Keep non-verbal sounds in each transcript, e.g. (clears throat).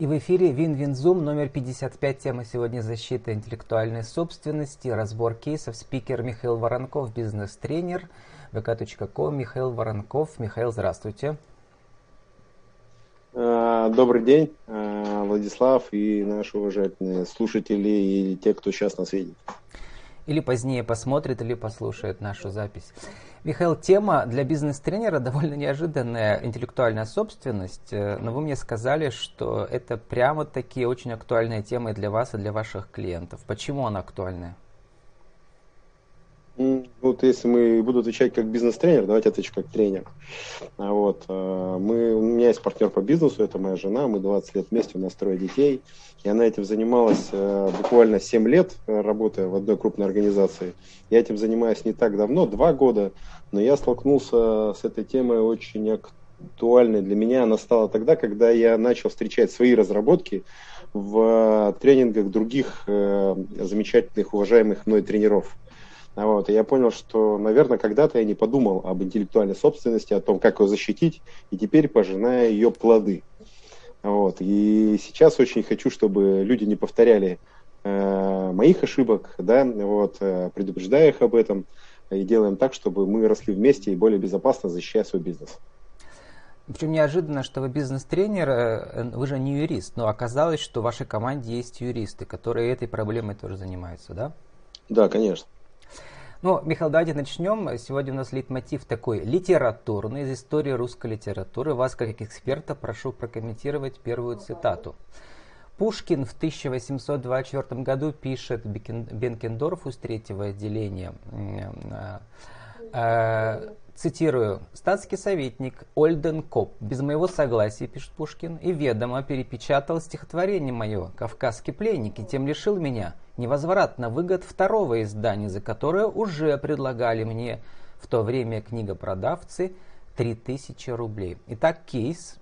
И в эфире Вин-Вин-Зум номер 55. Тема сегодня защита интеллектуальной собственности, разбор кейсов. Спикер Михаил Воронков, бизнес-тренер vk.com. Михаил Воронков. Михаил, здравствуйте. А, добрый день, а, Владислав и наши уважаемые слушатели и те, кто сейчас нас видит. Или позднее посмотрит, или послушает нашу запись. Михаил, тема для бизнес-тренера довольно неожиданная, интеллектуальная собственность, э, но вы мне сказали, что это прямо такие очень актуальные темы для вас и для ваших клиентов. Почему она актуальная? Вот если мы буду отвечать как бизнес-тренер, давайте отвечу как тренер. А вот, э, мы, у меня есть партнер по бизнесу, это моя жена, мы 20 лет вместе, у нас трое детей. И она этим занималась э, буквально 7 лет, э, работая в одной крупной организации. Я этим занимаюсь не так давно, 2 года, но я столкнулся с этой темой очень актуальной для меня. Она стала тогда, когда я начал встречать свои разработки в тренингах других замечательных, уважаемых мной тренеров. Вот, и я понял, что, наверное, когда-то я не подумал об интеллектуальной собственности, о том, как ее защитить, и теперь пожинаю ее плоды. Вот, и сейчас очень хочу, чтобы люди не повторяли э, моих ошибок, да, вот, э, предупреждая их об этом, и делаем так, чтобы мы росли вместе и более безопасно защищая свой бизнес. Причем неожиданно, что вы бизнес-тренер, э, вы же не юрист, но оказалось, что в вашей команде есть юристы, которые этой проблемой тоже занимаются, да? Да, конечно. Ну, Михаил, давайте начнем. Сегодня у нас лейтмотив такой литературный, из истории русской литературы. Вас, как эксперта, прошу прокомментировать первую цитату. Пушкин в 1824 году пишет Бенкендорфу с третьего отделения э, э, цитирую, «Статский советник Ольден Коп без моего согласия, пишет Пушкин, и ведомо перепечатал стихотворение мое «Кавказский пленник» и тем лишил меня невозвратно выгод второго издания, за которое уже предлагали мне в то время книгопродавцы 3000 рублей. Итак, кейс.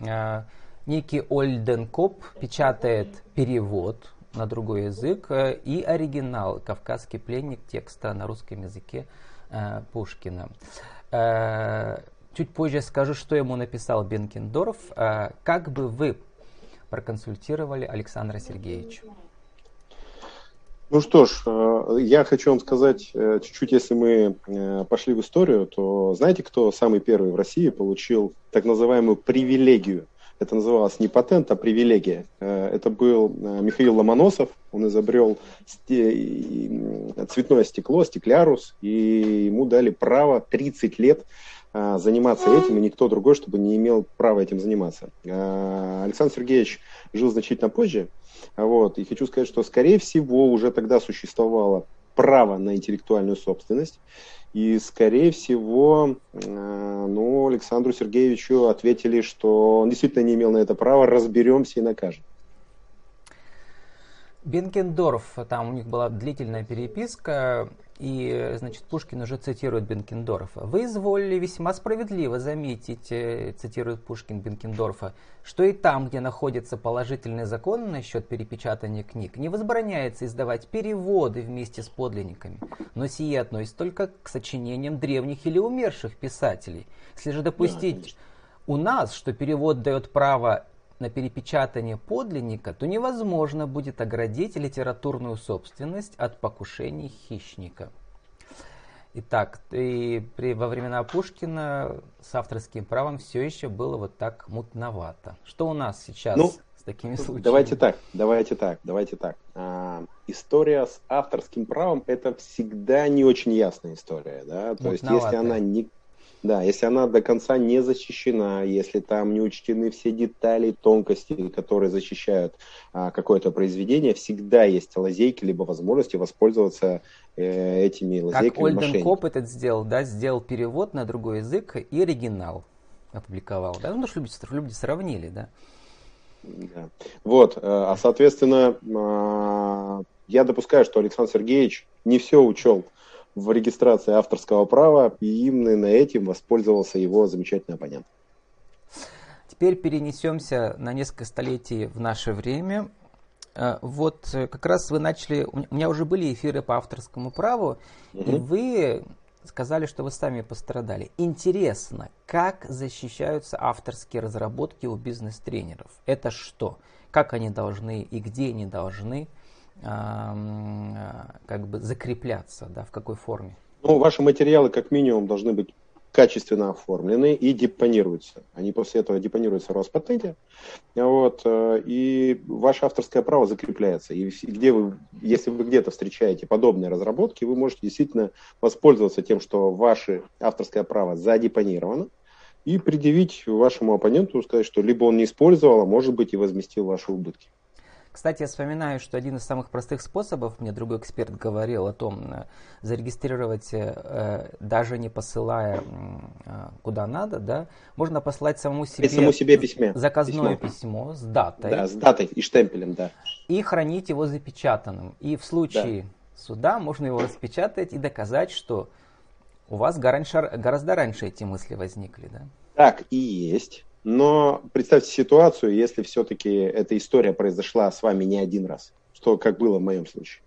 Э, некий Ольден Коп печатает перевод на другой язык э, и оригинал «Кавказский пленник» текста на русском языке Пушкина. Э, чуть позже скажу, что ему написал Бенкендорф. Э, как бы вы проконсультировали Александра Сергеевича? Ну что ж, я хочу вам сказать, чуть-чуть, если мы пошли в историю, то знаете, кто самый первый в России получил так называемую привилегию – это называлось не патент, а привилегия. Э, это был э, Михаил Ломоносов. Он изобрел цветное стекло, стеклярус, и ему дали право 30 лет э, заниматься этим, и никто другой, чтобы не имел права этим заниматься. Александр Сергеевич жил значительно позже, вот, и хочу сказать, что, скорее всего, уже тогда существовало право на интеллектуальную собственность, и, скорее всего, э, ну, Александру Сергеевичу ответили, что он действительно не имел на это права, разберемся и накажем. Бенкендорф, там у них была длительная переписка, и, значит, Пушкин уже цитирует Бенкендорфа. «Вы изволили весьма справедливо заметить, э, цитирует Пушкин Бенкендорфа, что и там, где находится положительный закон насчет перепечатания книг, не возбраняется издавать переводы вместе с подлинниками, но сие относится только к сочинениям древних или умерших писателей. Если же допустить да, у нас, что перевод дает право на перепечатание подлинника, то невозможно будет оградить литературную собственность от покушений хищника. Итак, и при, во времена Пушкина с авторским правом все еще было вот так мутновато. Что у нас сейчас ну, с такими случаями? Давайте так, давайте так, давайте так. А, история с авторским правом это всегда не очень ясная история, да. То есть если она не да, если она до конца не защищена, если там не учтены все детали, тонкости, которые защищают а, какое-то произведение, всегда есть лазейки либо возможности воспользоваться э, этими лазейками. Как Ольден Коп этот сделал, да, сделал перевод на другой язык и оригинал опубликовал, да, ну, что люди, люди сравнили, да. Да. Вот, э, а соответственно, а, я допускаю, что Александр Сергеевич не все учел в регистрации авторского права, и именно этим воспользовался его замечательный оппонент. Теперь перенесемся на несколько столетий в наше время. Э, вот э, как раз вы начали, у меня уже были эфиры по авторскому праву, mm-hmm. и вы сказали, что вы сами пострадали. Интересно, как защищаются авторские разработки у бизнес-тренеров? Это что? Как они должны и где они должны как бы закрепляться, да, в какой форме? Ну, ваши материалы как минимум должны быть качественно оформлены и депонируются. Они после этого депонируются в Роспатенте, вот, э, и ваше авторское право закрепляется. И где вы, если вы где-то встречаете подобные разработки, вы можете действительно воспользоваться тем, что ваше авторское право задепонировано, и предъявить вашему оппоненту, сказать, что либо он не использовал, а может быть и возместил ваши убытки. Кстати, я вспоминаю, что один из самых простых способов, мне другой эксперт говорил о том, э, зарегистрировать, э, даже не посылая э, куда надо, да, можно послать самому себе, самому себе письме. заказное письмо. письмо с датой. Да, с датой и штемпелем, да. И хранить его запечатанным. И в случае да. суда можно его распечатать и доказать, что у вас гораздо раньше эти мысли возникли, да? Так и есть. Но представьте ситуацию, если все-таки эта история произошла с вами не один раз, что как было в моем случае.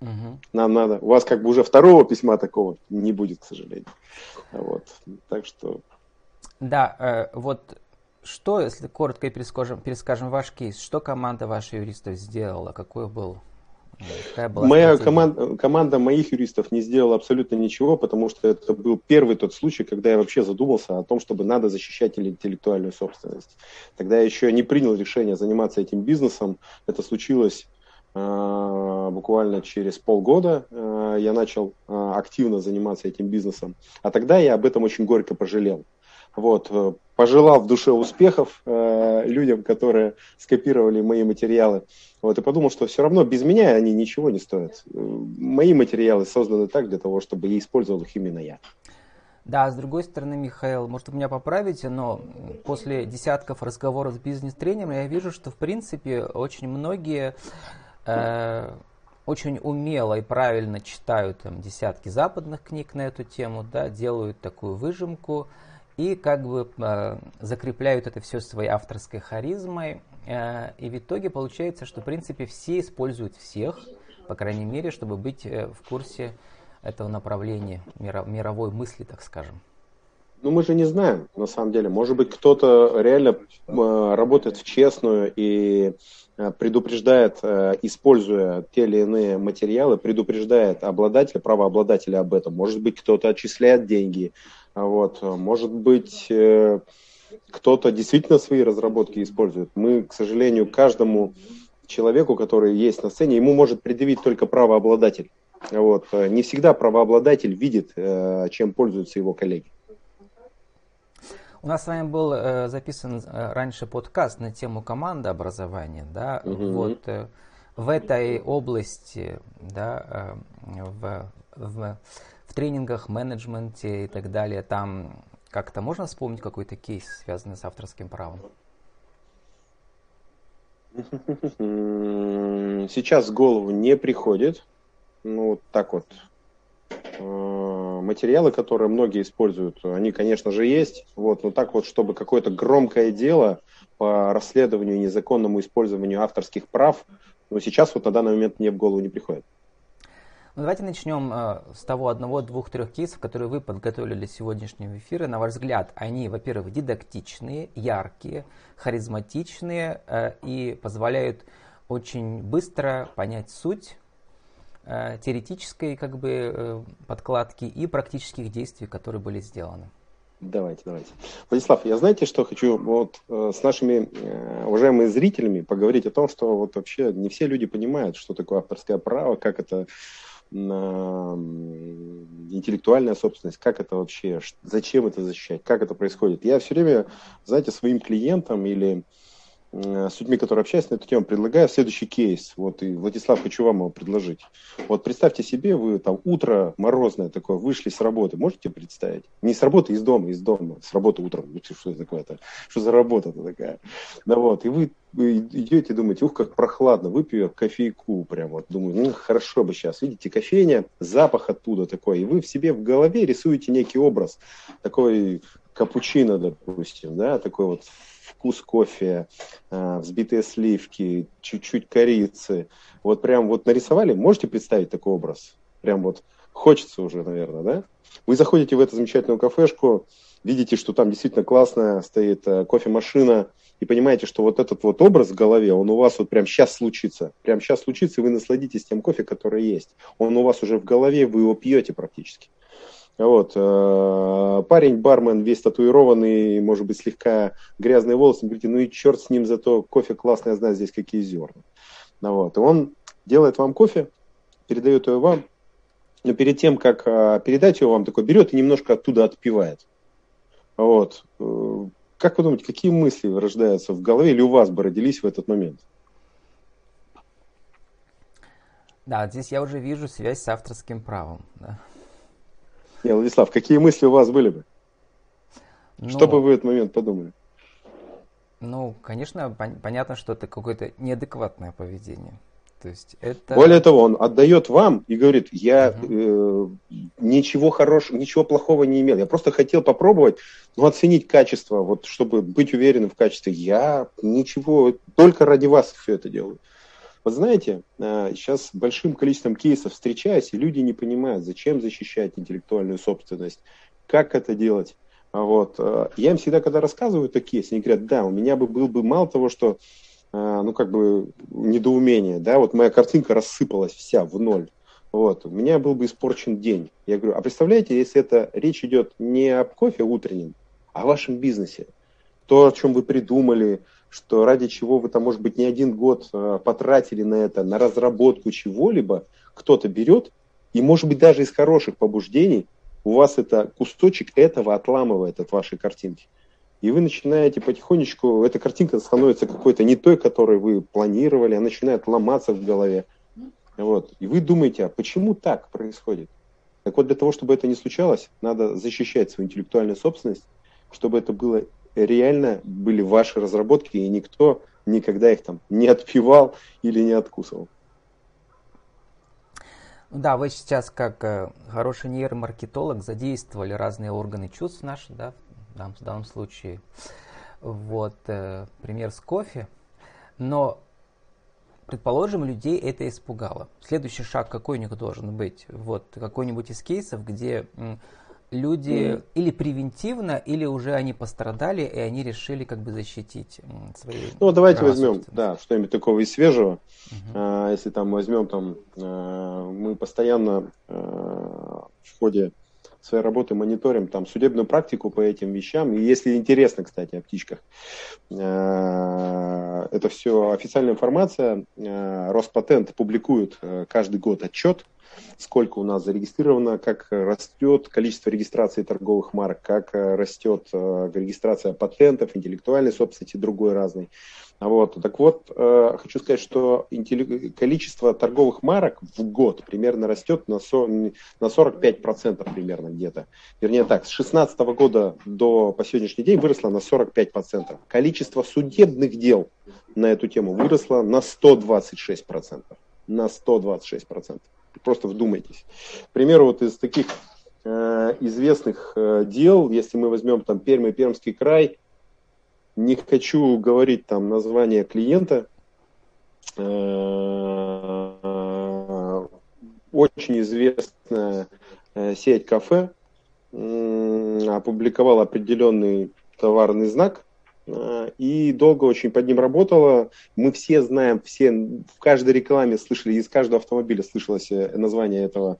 Угу. Нам надо. У вас как бы уже второго письма такого не будет, к сожалению. Вот. Так что. Да, э, вот что, если коротко перескажем, перескажем ваш кейс, что команда ваших юристов сделала, какой был Моя команда, команда моих юристов не сделала абсолютно ничего, потому что это был первый тот случай, когда я вообще задумался о том, чтобы надо защищать интеллектуальную собственность. Тогда я еще не принял решение заниматься этим бизнесом. Это случилось э, буквально через полгода. Э, я начал э, активно заниматься этим бизнесом. А тогда я об этом очень горько пожалел. Вот, э, пожелал в душе успехов э, людям, которые скопировали мои материалы. Вот, и подумал, что все равно без меня они ничего не стоят. Мои материалы созданы так для того, чтобы я использовал их именно я. Да, с другой стороны, Михаил, может, вы меня поправите, но после десятков разговоров с бизнес-тренером я вижу, что, в принципе, очень многие э, очень умело и правильно читают там, десятки западных книг на эту тему, да, делают такую выжимку, и как бы э, закрепляют это все своей авторской харизмой. Э, и в итоге получается, что в принципе все используют всех, по крайней мере, чтобы быть э, в курсе этого направления мировой мысли, так скажем. Ну, мы же не знаем, на самом деле. Может быть, кто-то реально э, работает в честную и э, предупреждает, э, используя те или иные материалы, предупреждает обладателя, правообладателя об этом. Может быть, кто-то отчисляет деньги, вот. Может быть, э, кто-то действительно свои разработки использует. Мы, к сожалению, каждому человеку, который есть на сцене, ему может предъявить только правообладатель. Вот. Не всегда правообладатель видит, э, чем пользуются его коллеги. У нас с вами был э, записан э, раньше подкаст на тему командообразования. Да? Угу. Вот, э, в этой области, да, э, в, в в тренингах, менеджменте и так далее, там как-то можно вспомнить какой-то кейс, связанный с авторским правом? (laughs) Сейчас в голову не приходит. Ну, вот так вот. Э, материалы, которые многие используют, они, конечно же, есть. Вот, но так вот, чтобы какое-то громкое дело по расследованию незаконному использованию авторских прав, ну, сейчас вот на данный момент мне в голову не приходит. Ну, давайте начнем э, с того одного, двух, трех кейсов, которые вы подготовили для сегодняшнего эфира. На ваш взгляд, они, во-первых, дидактичные, яркие, харизматичные э, и позволяют очень быстро понять суть э, теоретической как бы, э, подкладки и практических действий, которые были сделаны. Давайте, давайте. Владислав, я знаете, что хочу вот э, с нашими э, уважаемыми зрителями поговорить о том, что вот вообще не все люди понимают, что такое авторское право, как это интеллектуальная собственность, как это вообще, зачем это защищать, как это происходит. Я все время, знаете, своим клиентам или с людьми, которые общаюсь на эту тему, предлагаю следующий кейс. Вот, и, Владислав, хочу вам его предложить. Вот представьте себе, вы там утро морозное такое, вышли с работы, можете представить? Не с работы, из дома, из дома, с работы утром. Что это такое-то? Что за работа-то такая? Да вот, и вы, вы идете, думаете, ух, как прохладно, выпью кофейку прям вот, думаю, ну, хорошо бы сейчас. Видите, кофейня, запах оттуда такой, и вы в себе в голове рисуете некий образ, такой капучино, допустим, да, такой вот вкус кофе, э, взбитые сливки, чуть-чуть корицы. Вот прям вот нарисовали, можете представить такой образ? Прям вот хочется уже, наверное, да? Вы заходите в эту замечательную кафешку, видите, что там действительно классная стоит э, кофемашина, и понимаете, что вот этот вот образ в голове, он у вас вот прям сейчас случится. Прям сейчас случится, и вы насладитесь тем кофе, который есть. Он у вас уже в голове, вы его пьете практически. Вот. Э, парень, бармен, весь татуированный, может быть, слегка грязные волосы. Говорите, ну и черт с ним, зато кофе классный, я знаю здесь какие зерна. Ну вот. И он делает вам кофе, передает его вам, но перед тем, как э, передать его вам, такой берет и немножко оттуда отпивает. Вот. Э, как вы думаете, какие мысли рождаются в голове или у вас бы родились в этот момент? Да, здесь я уже вижу связь с авторским правом. Да. Не, Владислав, какие мысли у вас были бы? Ну, что бы вы в этот момент подумали? Ну, конечно, пон- понятно, что это какое-то неадекватное поведение. То есть это... Более того, он отдает вам и говорит, я угу. э, ничего хорошего, ничего плохого не имел. Я просто хотел попробовать, ну, оценить качество, вот, чтобы быть уверенным в качестве. Я ничего, только ради вас все это делаю. Вот знаете, сейчас э, большим количеством кейсов встречаюсь, и люди не понимают, зачем защищать интеллектуальную собственность, как это делать. А вот. Э, я им всегда, когда рассказываю такие кейсы, они говорят, да, у меня бы был бы мало того, что а, ну, как бы, недоумение, да, вот моя картинка рассыпалась вся в ноль, вот, у меня был бы испорчен день. Я говорю, а представляете, если это речь идет не об кофе утреннем, а о вашем бизнесе, то, о чем вы придумали, что ради чего вы там, может быть, не один год а, потратили на это, на разработку чего-либо, кто-то берет, и, может быть, даже из хороших побуждений у вас это кусочек этого отламывает от вашей картинки и вы начинаете потихонечку, эта картинка становится какой-то не той, которую вы планировали, она начинает ломаться в голове. Вот. И вы думаете, а почему так происходит? Так вот, для того, чтобы это не случалось, надо защищать свою интеллектуальную собственность, чтобы это было реально, были ваши разработки, и никто никогда их там не отпивал или не откусывал. Да, вы сейчас как э, хороший нейромаркетолог задействовали разные органы чувств наши, да, данном, в данном случае. Вот, э, пример с кофе. Но, предположим, людей это испугало. Следующий шаг какой у них должен быть? Вот, какой-нибудь из кейсов, где люди mm. или превентивно, или уже они пострадали, и они решили как бы защитить свои Ну, давайте возьмем, да, что-нибудь такого из свежего. А, если там возьмем, там, а, мы постоянно а, в ходе своей работы мониторим там судебную практику по этим вещам. И если интересно, кстати, о птичках, э, это все официальная информация. Э, Роспатент публикует э, каждый год отчет, сколько у нас зарегистрировано, как растет количество регистрации торговых марок, как растет регистрация патентов, интеллектуальной собственности, другой разный. Вот. Так вот, э, хочу сказать, что количество торговых марок в год примерно растет на, со, на 45% примерно где-то. Вернее так, с 2016 года до по сегодняшний день выросло на 45%. Количество судебных дел на эту тему выросло на 126%. На 126%. Просто вдумайтесь. К примеру, вот из таких э, известных э, дел, если мы возьмем там Пермь и Пермский край, не хочу говорить там название клиента. Э, очень известная э, сеть кафе опубликовала определенный товарный знак и долго очень под ним работала. Мы все знаем, все в каждой рекламе слышали, из каждого автомобиля слышалось название этого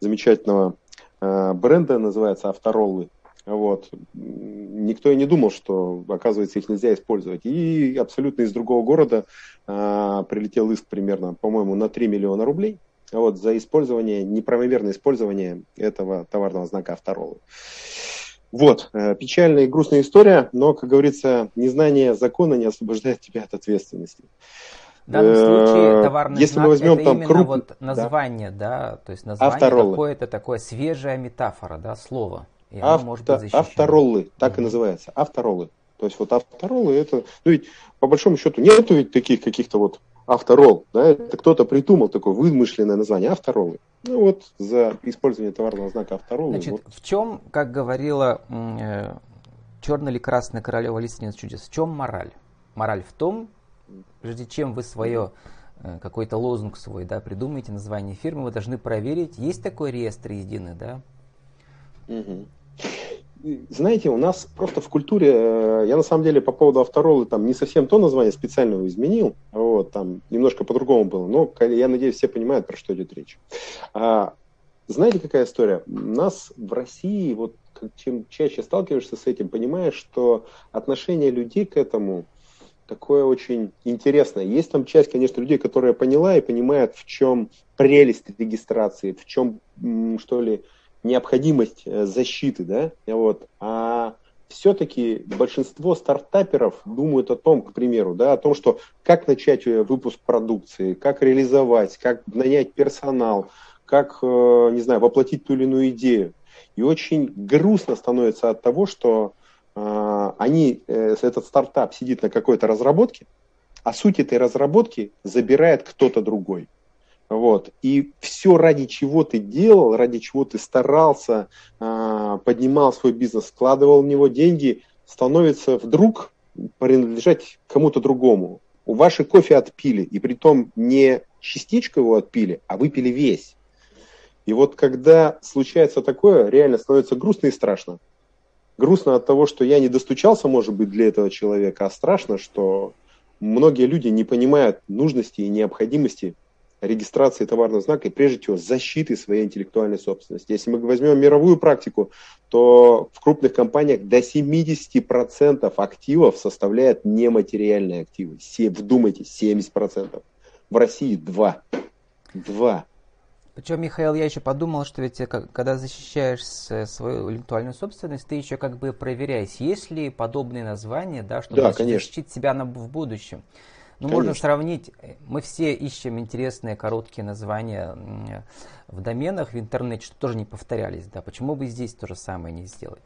замечательного бренда, называется Автороллы. Вот. Никто и не думал, что, оказывается, их нельзя использовать. И абсолютно из другого города а, прилетел иск примерно, по-моему, на 3 миллиона рублей вот, за использование, неправомерное использование этого товарного знака авторолы. Вот, э, печальная и грустная история, но, как говорится, незнание закона не освобождает тебя от ответственности. В данном случае э, товарный Если знак мы возьмем это там именно круп... вот название, да, да то есть название какое-то такое свежая метафора, да, слово. И Авто, может быть автороллы, так mm-hmm. и называется, автороллы. То есть вот автороллы это, ну ведь по большому счету нету ведь таких каких-то вот авторолл, да, это кто-то придумал такое вымышленное название автороллы. Ну вот за использование товарного знака автороллы. Значит, вот. в чем, как говорила э, черная или красная королева Лисница чудес, в чем мораль? Мораль в том, прежде чем вы свое э, какой-то лозунг свой, да, придумаете название фирмы, вы должны проверить, есть такой реестр единый, да? Угу. Знаете, у нас просто в культуре, э, я на самом деле по поводу Авторолы там не совсем то название специального изменил, вот, там немножко по-другому было, но я надеюсь, все понимают, про что идет речь. А, знаете, какая история? У нас в России, вот чем чаще сталкиваешься с этим, понимаешь, что отношение людей к этому такое очень интересное. Есть там часть, конечно, людей, которые поняла и понимают, в чем прелесть регистрации, в чем, что ли, необходимость э, защиты, да, вот, а все-таки большинство стартаперов думают о том, к примеру, да, о том, что как начать э, выпуск продукции, как реализовать, как нанять персонал, как, э, не знаю, воплотить ту или иную идею. И очень грустно становится от того, что э, они, этот стартап сидит на какой-то разработке, а суть этой разработки забирает кто-то другой. Вот. И все, ради чего ты делал, ради чего ты старался, э, поднимал свой бизнес, складывал в него деньги, становится вдруг принадлежать кому-то другому. У вашей кофе отпили, и при том не частичку его отпили, а выпили весь. И вот когда случается такое, реально становится грустно и страшно. Грустно от того, что я не достучался, может быть, для этого человека, а страшно, что многие люди не понимают нужности и необходимости регистрации товарного знака и прежде всего защиты своей интеллектуальной собственности. Если мы возьмем мировую практику, то в крупных компаниях до 70% активов составляют нематериальные активы. Вдумайтесь, 70%. В России 2. 2. Причем, Михаил, я еще подумал, что ведь э, когда защищаешь свою интеллектуальную собственность, ты еще как бы проверяешь, есть ли подобные названия, да, чтобы да, защитить себя на, в будущем. Ну, можно сравнить, э, мы все ищем интересные короткие названия в доменах в интернете, что тоже не повторялись, да, почему бы здесь то же самое не сделать?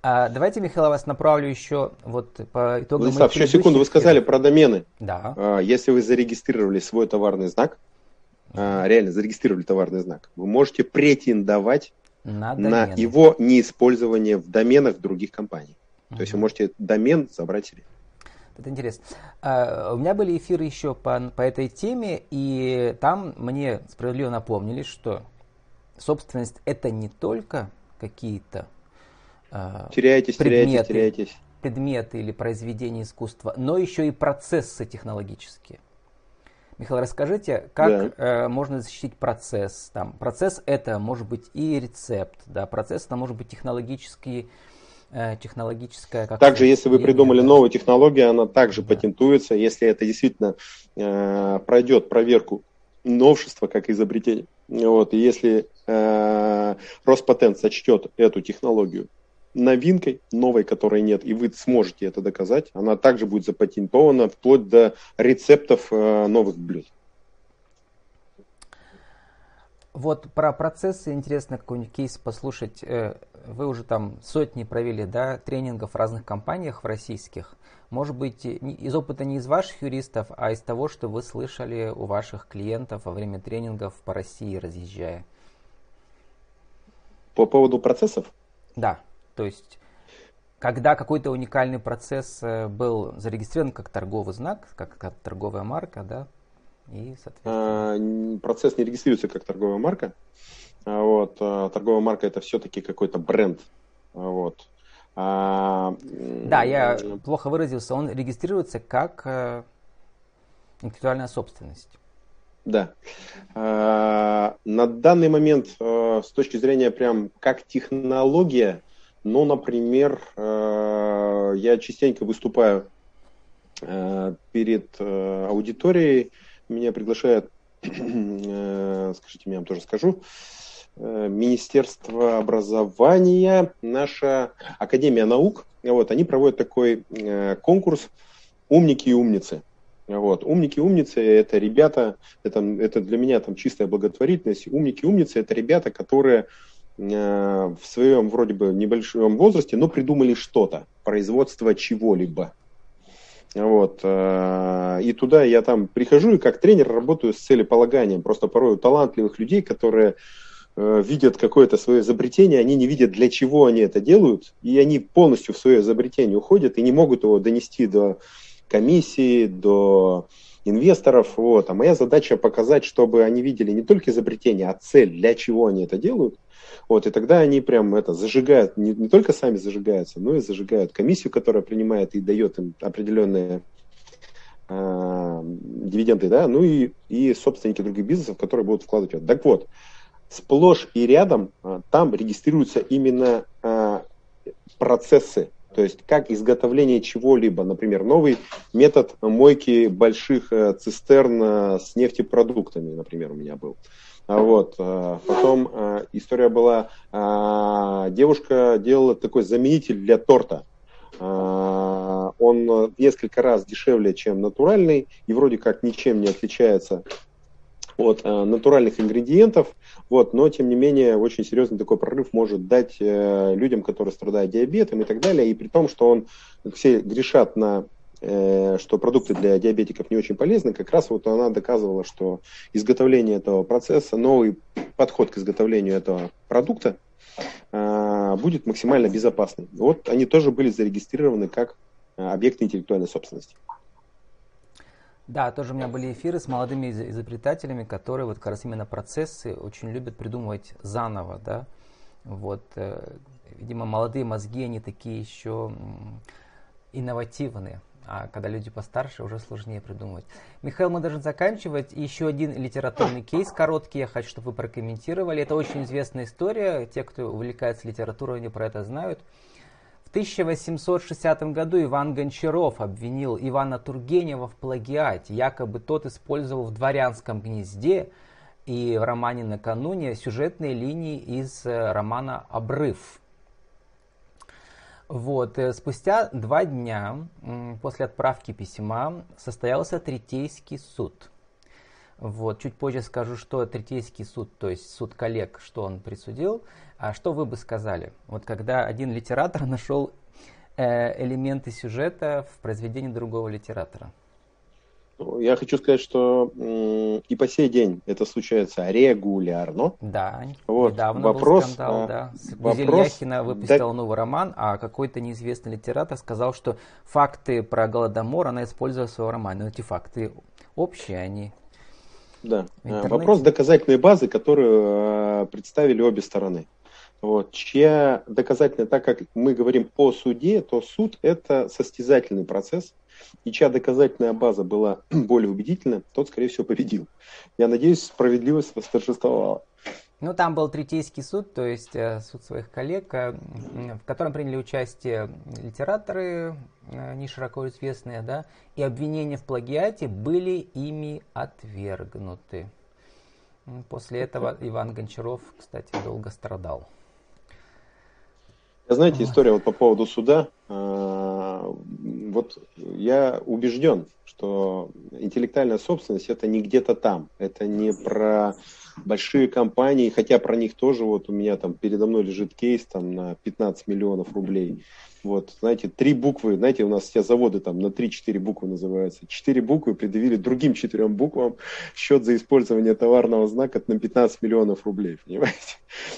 А, давайте, Михаил, вас направлю еще вот по итогам Владислав, еще секунду, вы сказали про домены. Да. А, если вы зарегистрировали свой товарный знак, а, реально зарегистрировали товарный знак, вы можете претендовать на, на его неиспользование в доменах других компаний. uh То есть вы можете домен забрать себе. Это интересно. Uh, у меня были эфиры еще по, по этой теме, и там мне справедливо напомнили, что собственность это не только какие-то uh, теряетесь, предметы, теряетесь, теряетесь. предметы или произведения искусства, но еще и процессы технологические. Михаил, расскажите, как да. э, можно защитить процесс? Там, процесс это может быть и рецепт, да, процесс это может быть технологический, э, технологическая. Как также, если вы придумали да. новую технологию, она также да. патентуется, если это действительно э, пройдет проверку новшества как изобретение. Вот, и если э, Роспатент сочтет эту технологию новинкой, новой, которой нет, и вы сможете это доказать. Она также будет запатентована вплоть до рецептов э, новых блюд. Вот про процессы интересно какой-нибудь кейс послушать. Вы уже там сотни провели да, тренингов в разных компаниях в российских. Может быть, из опыта не из ваших юристов, а из того, что вы слышали у ваших клиентов во время тренингов по России разъезжая. По поводу процессов? Да. То есть, когда какой-то уникальный процесс э, был зарегистрирован как торговый знак, как, как торговая марка, да, и, соответственно... А, процесс не регистрируется как торговая марка. А вот, а, торговая марка это все-таки какой-то бренд. Вот. А, да, я плохо выразился. Он регистрируется как э, интеллектуальная собственность. Да. А, на данный момент, э, с точки зрения прям как технология, ну, например, э, я частенько выступаю э, перед э, аудиторией, меня приглашают, (clears throat) скажите, я вам тоже скажу, Министерство образования, наша Академия наук, вот, они проводят такой конкурс «Умники и умницы». Вот. Умники и умницы – это ребята, это, это для меня там чистая благотворительность. Умники и умницы – это ребята, которые Э, в своем вроде бы небольшом возрасте, но придумали что-то, производство чего-либо. Вот. Э, и туда я там прихожу и как тренер работаю с целеполаганием. Просто порой у талантливых людей, которые э, видят какое-то свое изобретение, они не видят, для чего они это делают, и они полностью в свое изобретение уходят и не могут его донести до комиссии, до инвесторов. Вот. А моя задача показать, чтобы они видели не только изобретение, а цель, для чего они это делают. Вот, и тогда они прям это зажигают, не, не только сами зажигаются, но и зажигают комиссию, которая принимает и дает им определенные э, дивиденды, да, ну и, и собственники других бизнесов, которые будут вкладывать. Так вот, сплошь и рядом э, там регистрируются именно э, процессы, то есть как изготовление чего-либо, например, новый метод мойки больших э, цистерн э, с нефтепродуктами, например, у меня был. А вот. Э, потом история была, девушка делала такой заменитель для торта. Он несколько раз дешевле, чем натуральный, и вроде как ничем не отличается от натуральных ингредиентов, вот, но тем не менее очень серьезный такой прорыв может дать людям, которые страдают диабетом и так далее, и при том, что он все грешат на Э, что продукты для диабетиков не очень полезны, как раз вот она доказывала, что изготовление этого процесса, новый подход к изготовлению этого продукта э, будет максимально безопасным. Вот они тоже были зарегистрированы как э, объекты интеллектуальной собственности. Да, тоже у меня были эфиры с молодыми изобретателями, которые вот как раз именно процессы очень любят придумывать заново, да. Вот, видимо, молодые мозги, они такие еще инновативные а когда люди постарше, уже сложнее придумывать. Михаил, мы должны заканчивать. Еще один литературный кейс короткий, я хочу, чтобы вы прокомментировали. Это очень известная история, те, кто увлекается литературой, они про это знают. В 1860 году Иван Гончаров обвинил Ивана Тургенева в плагиате. Якобы тот использовал в «Дворянском гнезде» и в романе «Накануне» сюжетные линии из э, романа «Обрыв». Вот, э, спустя два дня после отправки письма состоялся Третейский суд. Вот, чуть позже скажу, что Третейский суд, то есть суд коллег, что он присудил. А что вы бы сказали? Вот когда один литератор (laughs) нашел э, элементы сюжета в произведении другого литератора. Я хочу сказать, что и по сей день это случается регулярно. Да, вот. недавно вопрос, был скандал, а, да. Вопрос, Яхина выпустила да... новый роман, а какой-то неизвестный литератор сказал, что факты про Голодомор она использовала в своем романе. Но эти факты общие, они... Да, вопрос доказательной базы, которую э, представили обе стороны. Вот, чья доказательная, так как мы говорим о суде, то суд это состязательный процесс, и чья доказательная база была (clears throat) более убедительна, тот, скорее всего, победил. Я надеюсь, справедливость восторжествовала. Ну, там был Третейский суд, то есть э, суд своих коллег, э, в котором приняли участие литераторы, э, не широко известные, да, и обвинения в плагиате были ими отвергнуты. После этого Иван Гончаров, кстати, долго страдал. Знаете, история вот по поводу суда. А, вот я убежден, что интеллектуальная собственность это не где-то там, это не про большие компании, хотя про них тоже вот у меня там передо мной лежит кейс там на 15 миллионов рублей. Вот, знаете, три буквы, знаете, у нас все заводы там на 3-4 буквы называются. Четыре буквы предъявили другим четырем буквам счет за использование товарного знака на 15 миллионов рублей, (laughs) понимаете?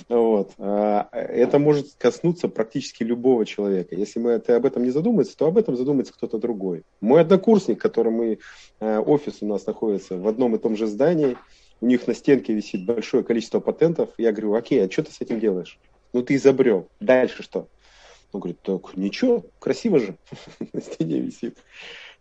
Вот. А, это может коснуться практически любого человека. Если мы это, об этом не задумается, то об этом задумается кто-то другой. Мой однокурсник, который мы, э, офис у нас находится в одном и том же здании, у них на стенке висит большое количество патентов. Я говорю, окей, а что ты с этим делаешь? Ну, ты изобрел. Дальше что? Он говорит, так ничего, красиво же, (laughs) на стене висит.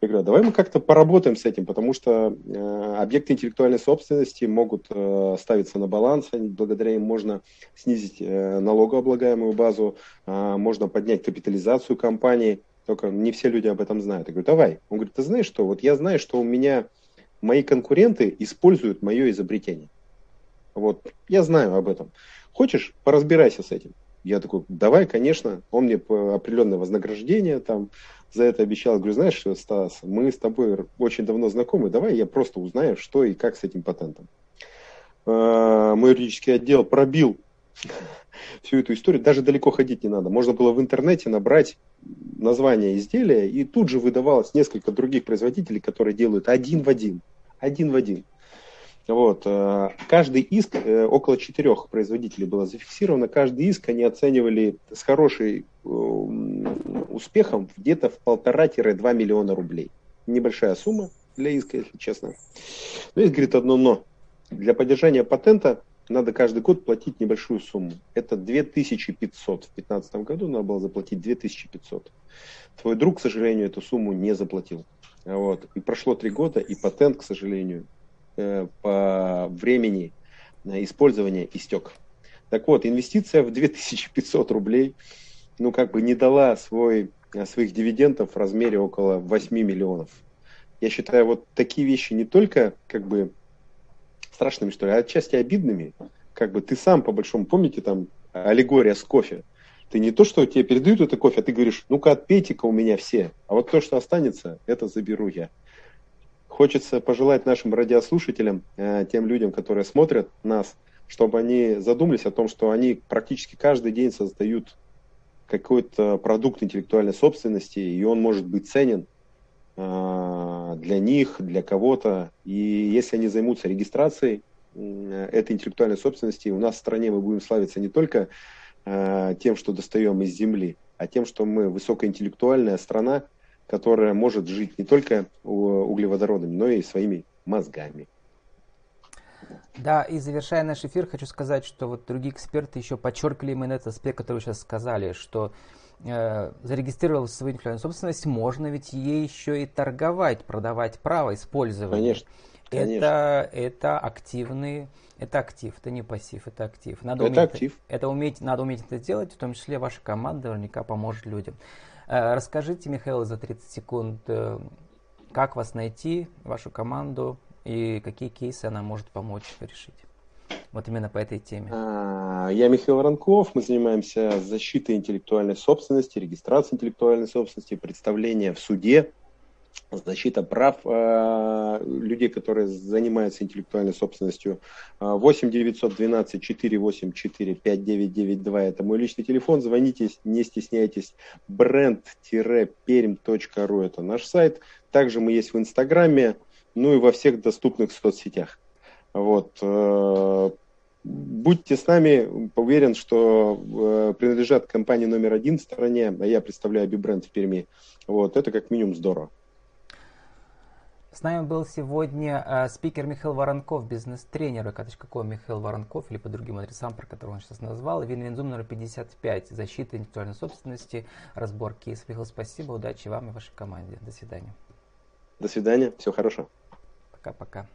Я говорю, «А давай мы как-то поработаем с этим, потому что э, объекты интеллектуальной собственности могут э, ставиться на баланс, благодаря им можно снизить э, налогооблагаемую базу, э, можно поднять капитализацию компании, только не все люди об этом знают. Я говорю, давай. Он говорит, ты знаешь что, вот я знаю, что у меня мои конкуренты используют мое изобретение. Вот, я знаю об этом. Хочешь, поразбирайся с этим. Я такой, давай, конечно. Он мне определенное вознаграждение там за это обещал. Говорю, знаешь что, Стас, мы с тобой очень давно знакомы, давай я просто узнаю, что и как с этим патентом. А, мой юридический отдел пробил (laughs) всю эту историю. Даже далеко ходить не надо. Можно было в интернете набрать название изделия, и тут же выдавалось несколько других производителей, которые делают один в один. Один в один. Вот. Э, каждый иск, э, около четырех производителей было зафиксировано, каждый иск они оценивали с хорошим э, успехом где-то в полтора-два миллиона рублей. Небольшая сумма, для иска, если честно. Но есть, говорит, одно но. Для поддержания патента надо каждый год платить небольшую сумму. Это 2500. В 2015 году надо было заплатить 2500. Твой друг, к сожалению, эту сумму не заплатил. Вот. И прошло три года, и патент, к сожалению, по времени использования истек. Так вот, инвестиция в 2500 рублей, ну, как бы не дала свой, э, своих дивидендов в размере около 8 миллионов. Я считаю, вот такие вещи не только, как бы, страшными, что ли, а отчасти обидными. Как бы ты сам, по большому, помните, там, аллегория с кофе. Ты не то, что тебе передают это кофе, а ты говоришь, ну-ка отпейте-ка у меня все. А вот то, что останется, это заберу я. Хочется пожелать нашим радиослушателям, э, тем людям, которые смотрят нас, чтобы они задумались о том, что они практически каждый день создают какой-то продукт интеллектуальной собственности, и он может быть ценен э, для них, для кого-то. И если они займутся регистрацией этой интеллектуальной собственности, у нас в стране мы будем славиться не только Э, тем, что достаем из земли, а тем, что мы высокоинтеллектуальная страна, которая может жить не только углеводородами, но и своими мозгами. Да, и завершая наш эфир, хочу сказать, что вот другие эксперты еще подчеркивали именно этот аспект, который вы сейчас сказали, что э, зарегистрировав свою интеллектуальную собственность, можно ведь ей еще и торговать, продавать право использования. Конечно. Конечно. Это, это активный это актив, это не пассив, это актив. Надо это уметь, актив. Это уметь, надо уметь это делать, в том числе ваша команда наверняка поможет людям. Э, расскажите, Михаил, за 30 секунд, э, как вас найти, вашу команду, и какие кейсы она может помочь решить. Вот именно по этой теме. А, я Михаил Воронков, мы занимаемся защитой интеллектуальной собственности, регистрацией интеллектуальной собственности, представлением в суде защита прав э, людей, которые занимаются интеллектуальной собственностью. 8 912 484 5992 это мой личный телефон. Звоните, не стесняйтесь. brand-perm.ru это наш сайт. Также мы есть в Инстаграме, ну и во всех доступных соцсетях. Вот. Э, будьте с нами, уверен, что э, принадлежат компании номер один в стране, а я представляю Бибренд в Перми. Вот, это как минимум здорово. С нами был сегодня э, спикер Михаил Воронков, бизнес-тренер vk.com Михаил Воронков, или по другим адресам, про которые он сейчас назвал. Win-Win Zoom номер 55, защита интеллектуальной собственности, разбор кейсов. Михаил, спасибо, удачи вам и вашей команде. До свидания. До свидания, всего хорошего. Пока-пока.